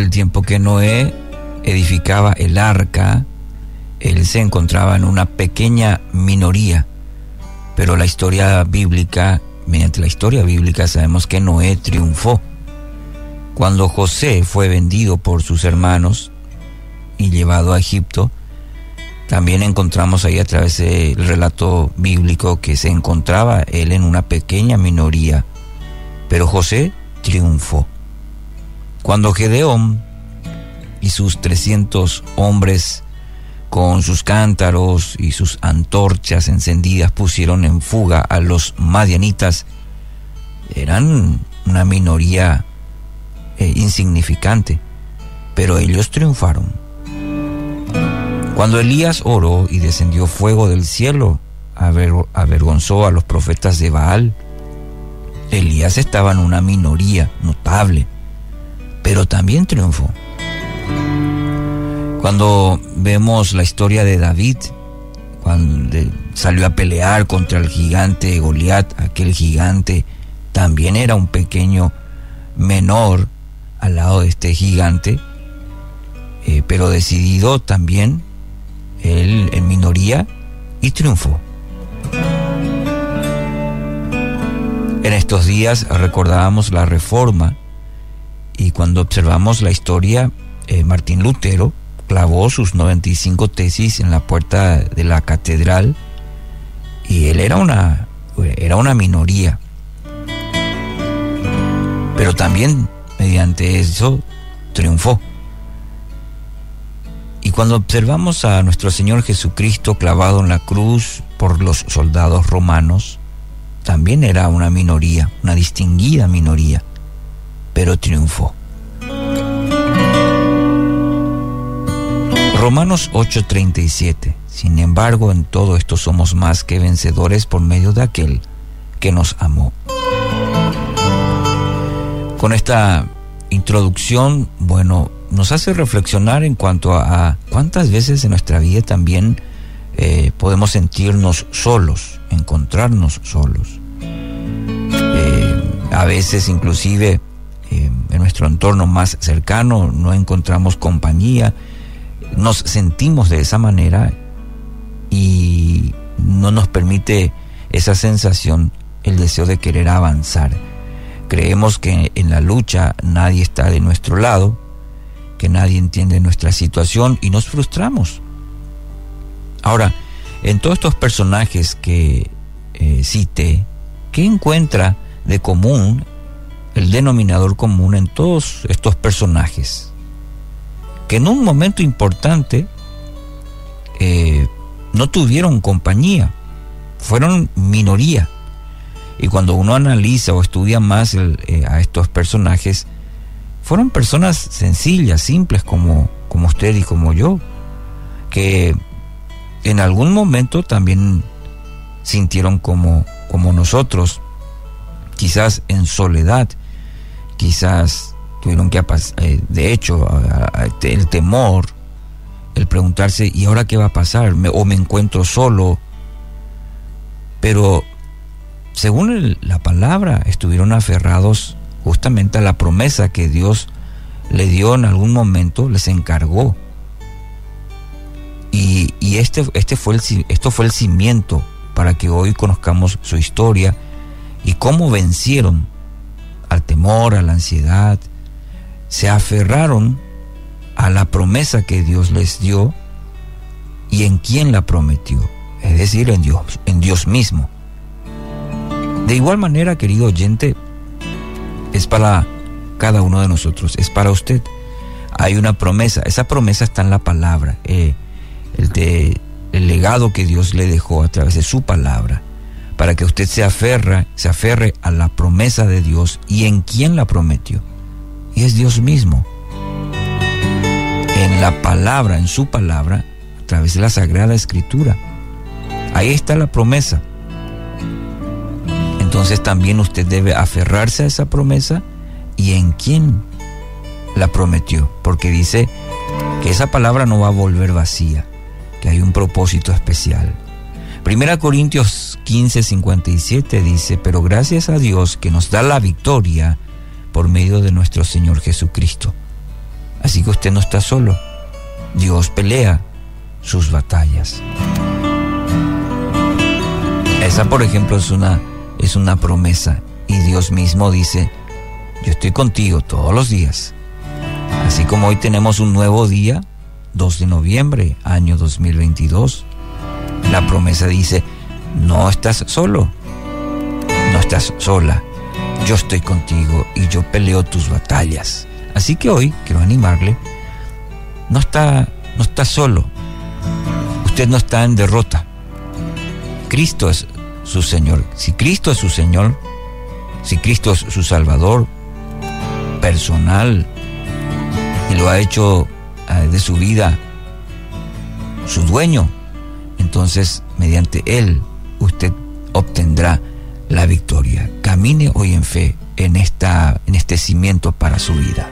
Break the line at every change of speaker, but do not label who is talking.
el tiempo que Noé edificaba el arca, él se encontraba en una pequeña minoría, pero la historia bíblica, mediante la historia bíblica sabemos que Noé triunfó. Cuando José fue vendido por sus hermanos y llevado a Egipto, también encontramos ahí a través del relato bíblico que se encontraba él en una pequeña minoría, pero José triunfó. Cuando Gedeón y sus 300 hombres con sus cántaros y sus antorchas encendidas pusieron en fuga a los madianitas, eran una minoría eh, insignificante, pero ellos triunfaron. Cuando Elías oró y descendió fuego del cielo, avergonzó a los profetas de Baal. Elías estaba en una minoría notable, pero también triunfó. Cuando vemos la historia de David, cuando salió a pelear contra el gigante Goliat, aquel gigante también era un pequeño menor al lado de este gigante, eh, pero decidido también él en minoría y triunfó. En estos días recordábamos la reforma y cuando observamos la historia, eh, Martín Lutero clavó sus 95 tesis en la puerta de la catedral y él era una, era una minoría. Pero también mediante eso triunfó. Y cuando observamos a nuestro Señor Jesucristo clavado en la cruz por los soldados romanos, también era una minoría, una distinguida minoría, pero triunfó. Romanos 8:37. Sin embargo, en todo esto somos más que vencedores por medio de aquel que nos amó. Con esta introducción, bueno, nos hace reflexionar en cuanto a, cuántas veces en nuestra vida también eh, podemos sentirnos solos, encontrarnos solos. Eh, a veces inclusive nuestro entorno más cercano no encontramos compañía, nos sentimos de esa manera y no nos permite esa sensación el deseo de querer avanzar. Creemos que en la lucha nadie está de nuestro lado, que nadie entiende nuestra situación y nos frustramos. Ahora, en todos estos personajes que eh, cité, ¿qué encuentra de común el denominador común en todos estos personajes? Que en un momento importante eh, no tuvieron compañía, fueron minoría. Y cuando uno analiza o estudia más eh, a estos personajes, fueron personas sencillas, simples como, como usted y como yo, que en algún momento también sintieron como, como nosotros, quizás en soledad, quizás tuvieron que, eh, de hecho, el temor, el preguntarse, ¿y ahora qué va a pasar? ¿O me encuentro solo? Pero según la palabra, estuvieron aferrados justamente a la promesa que Dios le dio en algún momento, les encargó. Y, este, este fue el, esto fue el cimiento para que hoy conozcamos su historia y cómo vencieron al temor, a la ansiedad, se aferraron a la promesa que Dios les dio y en quién la prometió, es decir, en Dios, en Dios mismo. De igual manera, querido oyente, es para cada uno de nosotros, es para usted. Hay una promesa, esa promesa está en la palabra, eh, el, el legado que Dios le dejó a través de su palabra, para que usted se aferre, se aferre a la promesa de Dios y en quién la prometió. Y es Dios mismo. En la palabra, en su palabra, a través de la Sagrada Escritura. Ahí está la promesa entonces también usted debe aferrarse a esa promesa y en quién la prometió, porque dice que esa palabra no va a volver vacía, que hay un propósito especial. Primera Corintios 15, 57 dice, pero gracias a Dios que nos da la victoria por medio de nuestro Señor Jesucristo. Así que usted no está solo. Dios pelea sus batallas. Esa, por ejemplo, es una, es una promesa. Y Dios mismo dice, yo estoy contigo todos los días. Así como hoy tenemos un nuevo día, 2 de noviembre, año 2022, la promesa dice, no estás solo, no estás sola, yo estoy contigo y yo peleo tus batallas. Así que hoy quiero animarle, no está, no está solo, usted no está en derrota, Cristo es su Señor. Si Cristo es su Señor, si Cristo es su Salvador personal y lo ha hecho eh, de su vida su dueño, entonces mediante Él usted obtendrá la victoria. Camine hoy en fe en, esta, en este cimiento para su vida.